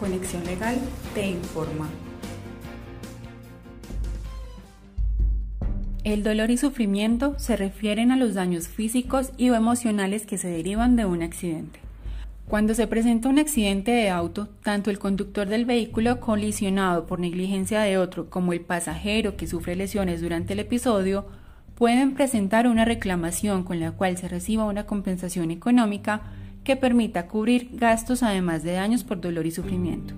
Conexión Legal te informa. El dolor y sufrimiento se refieren a los daños físicos y o emocionales que se derivan de un accidente. Cuando se presenta un accidente de auto, tanto el conductor del vehículo colisionado por negligencia de otro como el pasajero que sufre lesiones durante el episodio pueden presentar una reclamación con la cual se reciba una compensación económica que permita cubrir gastos además de daños por dolor y sufrimiento.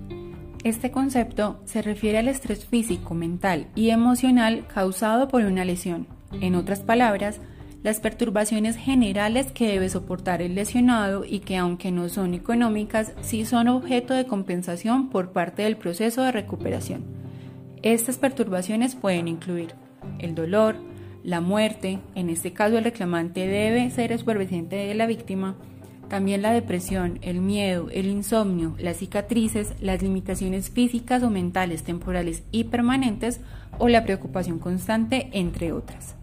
Este concepto se refiere al estrés físico, mental y emocional causado por una lesión. En otras palabras, las perturbaciones generales que debe soportar el lesionado y que aunque no son económicas, sí son objeto de compensación por parte del proceso de recuperación. Estas perturbaciones pueden incluir el dolor, la muerte, en este caso el reclamante debe ser superviviente de la víctima, también la depresión, el miedo, el insomnio, las cicatrices, las limitaciones físicas o mentales temporales y permanentes o la preocupación constante, entre otras.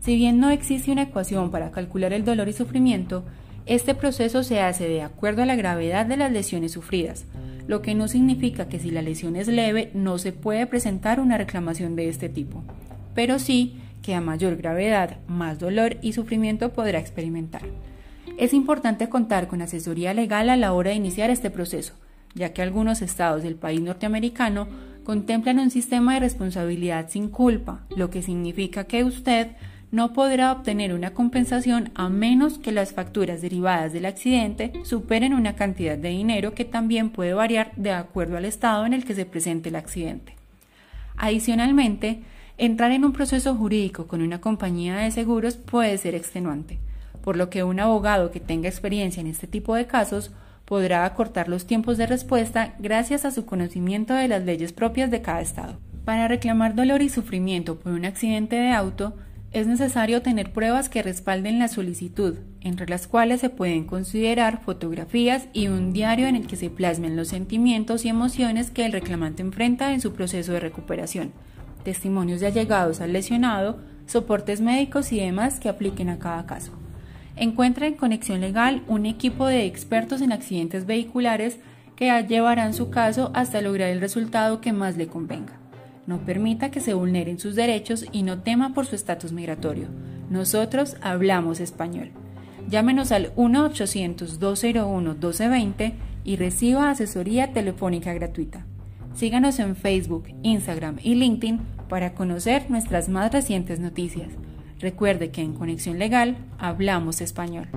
Si bien no existe una ecuación para calcular el dolor y sufrimiento, este proceso se hace de acuerdo a la gravedad de las lesiones sufridas, lo que no significa que si la lesión es leve no se puede presentar una reclamación de este tipo, pero sí que a mayor gravedad, más dolor y sufrimiento podrá experimentar. Es importante contar con asesoría legal a la hora de iniciar este proceso, ya que algunos estados del país norteamericano contemplan un sistema de responsabilidad sin culpa, lo que significa que usted no podrá obtener una compensación a menos que las facturas derivadas del accidente superen una cantidad de dinero que también puede variar de acuerdo al estado en el que se presente el accidente. Adicionalmente, entrar en un proceso jurídico con una compañía de seguros puede ser extenuante por lo que un abogado que tenga experiencia en este tipo de casos podrá acortar los tiempos de respuesta gracias a su conocimiento de las leyes propias de cada estado. Para reclamar dolor y sufrimiento por un accidente de auto, es necesario tener pruebas que respalden la solicitud, entre las cuales se pueden considerar fotografías y un diario en el que se plasmen los sentimientos y emociones que el reclamante enfrenta en su proceso de recuperación, testimonios de allegados al lesionado, soportes médicos y demás que apliquen a cada caso. Encuentra en Conexión Legal un equipo de expertos en accidentes vehiculares que llevarán su caso hasta lograr el resultado que más le convenga. No permita que se vulneren sus derechos y no tema por su estatus migratorio. Nosotros hablamos español. Llámenos al 1-800-201-1220 y reciba asesoría telefónica gratuita. Síganos en Facebook, Instagram y LinkedIn para conocer nuestras más recientes noticias. Recuerde que en Conexión Legal hablamos español.